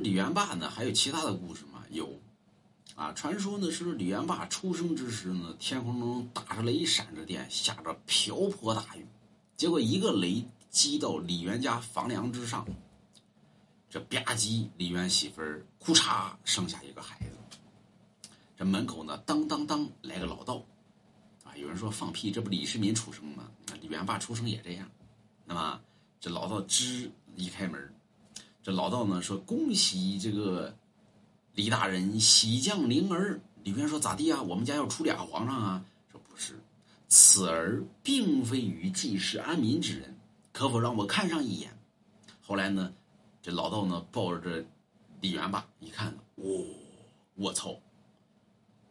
李元霸呢，还有其他的故事吗？有，啊，传说呢是李元霸出生之时呢，天空中打着雷，闪着电，下着瓢泼大雨，结果一个雷击到李元家房梁之上，这吧唧，李元媳妇儿哭嚓生下一个孩子。这门口呢，当当当来个老道，啊，有人说放屁，这不李世民出生吗？李元霸出生也这样，那么这老道吱一开门。这老道呢说：“恭喜这个李大人喜降灵儿。”李渊说：“咋地啊？我们家要出俩皇上啊？”说：“不是，此儿并非与济世安民之人，可否让我看上一眼？”后来呢，这老道呢抱着这李元霸一看，哦，我操！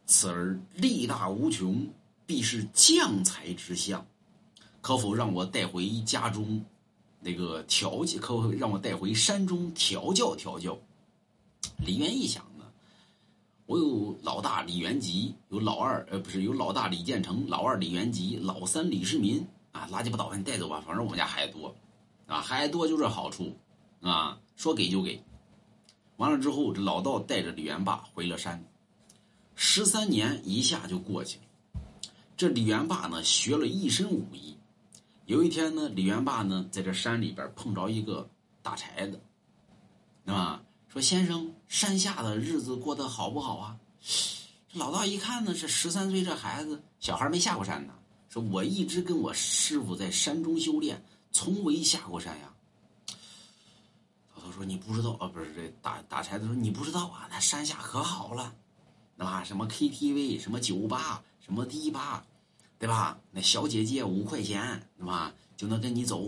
此儿力大无穷，必是将才之相，可否让我带回家中？那个调教，可否让我带回山中调教调教？李渊一想呢，我有老大李元吉，有老二呃不是有老大李建成，老二李元吉，老三李世民啊，垃圾不倒，你带走吧，反正我们家孩子多，啊，孩子多就这好处，啊，说给就给。完了之后，这老道带着李元霸回了山，十三年一下就过去了。这李元霸呢，学了一身武艺。有一天呢，李元霸呢在这山里边碰着一个打柴的，对吧？说先生，山下的日子过得好不好啊？这老道一看呢，是十三岁这孩子，小孩没下过山呢。说我一直跟我师傅在山中修炼，从未下过山呀。老头说你不知道啊，不是这打打柴的说你不知道啊，那山下可好了，对吧？什么 KTV，什么酒吧，什么迪吧。对吧？那小姐姐五块钱，对吧？就能跟你走。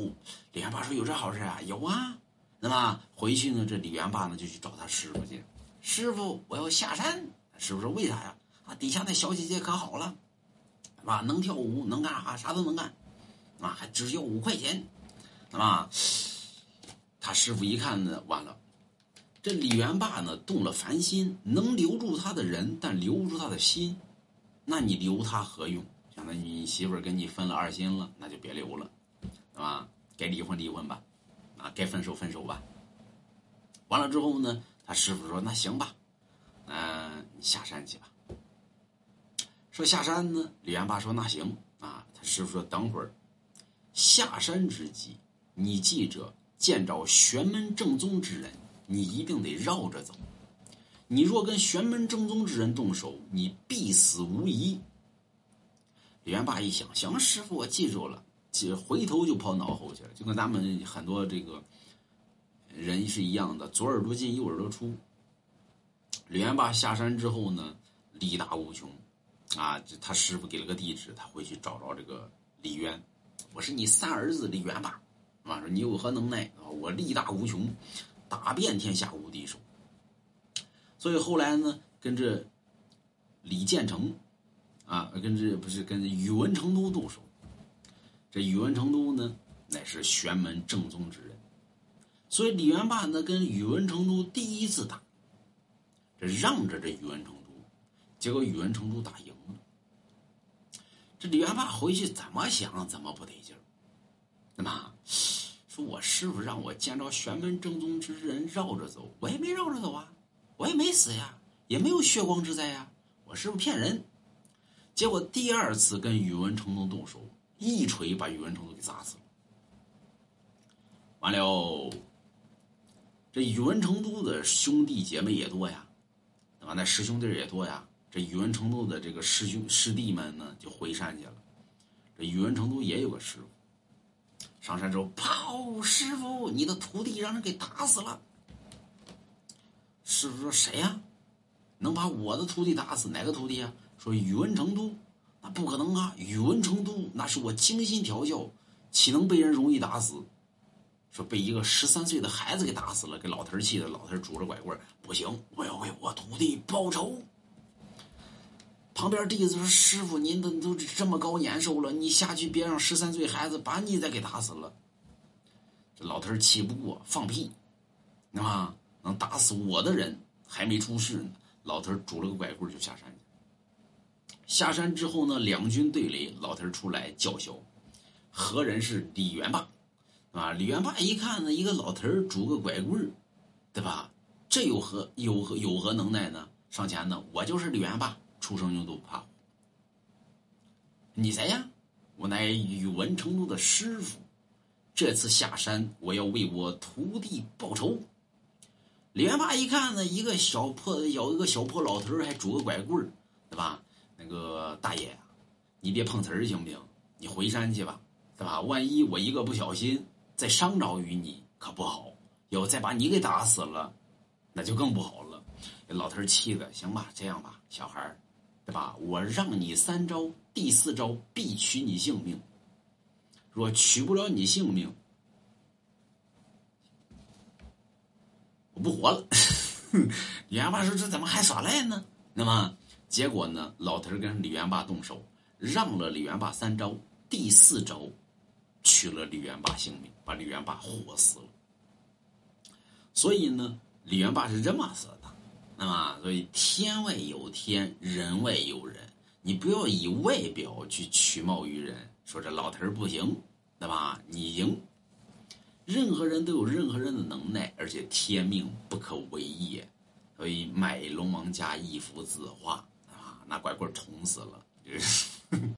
李元霸说：“有这好事啊？”有啊。那么回去呢？这李元霸呢就去找他师傅去。师傅，我要下山。师傅说：“为啥呀？啊，底下那小姐姐可好了，是吧？能跳舞，能干啥？啥都能干，啊，还只要五块钱，啊。他师傅一看呢，完了。这李元霸呢动了凡心，能留住他的人，但留不住他的心，那你留他何用？那你媳妇跟你分了二心了，那就别留了，啊？该离婚离婚吧，啊，该分手分手吧。完了之后呢，他师傅说：“那行吧，嗯，你下山去吧。”说下山呢，李元霸说：“那行啊。”他师傅说：“等会儿下山之际，你记着见着玄门正宗之人，你一定得绕着走。你若跟玄门正宗之人动手，你必死无疑。”李元霸一想，行，师傅，我记住了，就回头就跑脑后去了，就跟咱们很多这个人是一样的，左耳朵进，右耳朵出。李元霸下山之后呢，力大无穷，啊，他师傅给了个地址，他回去找着这个李渊，我是你三儿子李元霸，啊，说你有何能耐啊？我力大无穷，打遍天下无敌手。所以后来呢，跟着李建成。啊，跟这不是跟宇文成都动手。这宇文成都呢，乃是玄门正宗之人，所以李元霸呢跟宇文成都第一次打，这让着这宇文成都，结果宇文成都打赢了。这李元霸回去怎么想怎么不得劲儿，那么说我师傅让我见着玄门正宗之人绕着走，我也没绕着走啊，我也没死呀，也没有血光之灾呀，我师傅骗人。结果第二次跟宇文成都动手，一锤把宇文成都给砸死了。完了，这宇文成都的兄弟姐妹也多呀，对吧？那师兄弟也多呀。这宇文成都的这个师兄师弟们呢，就回山去了。这宇文成都也有个师傅，上山之后，跑！师傅，你的徒弟让人给打死了。师傅说：“谁呀？能把我的徒弟打死？哪个徒弟呀？”说宇文成都，那不可能啊！宇文成都那是我精心调教，岂能被人容易打死？说被一个十三岁的孩子给打死了，给老头气的，老头拄着拐棍不行，我要为我徒弟报仇。旁边弟子说：“师傅，您都都这么高年寿了，你下去别让十三岁孩子把你再给打死了。”这老头气不过，放屁，啊，能打死我的人还没出世呢。老头拄了个拐棍就下山去。下山之后呢，两军对垒，老头出来叫嚣：“何人是李元霸？”啊，李元霸一看呢，一个老头拄个拐棍对吧？这有何有何有何能耐呢？上前呢，我就是李元霸，出生牛犊不怕虎。你谁呀？我乃宇文成都的师傅，这次下山，我要为我徒弟报仇。李元霸一看呢，一个小破有一个小破老头还拄个拐棍对吧？那个大爷，你别碰瓷儿行不行？你回山去吧，对吧？万一我一个不小心再伤着于你，可不好。要再把你给打死了，那就更不好了。老头气的，行吧，这样吧，小孩儿对吧？我让你三招，第四招必取你性命。若取不了你性命，我不活了。李元霸说：“这怎么还耍赖呢？”那么结果呢？老头跟李元霸动手，让了李元霸三招，第四招取了李元霸性命，把李元霸活死了。所以呢，李元霸是这么死的，那么所以天外有天，人外有人，你不要以外表去取貌于人，说这老头不行，对吧？你赢。任何人都有任何人的能耐，而且天命不可违也。所以买龙王家一幅字画啊，拿拐棍捅死了。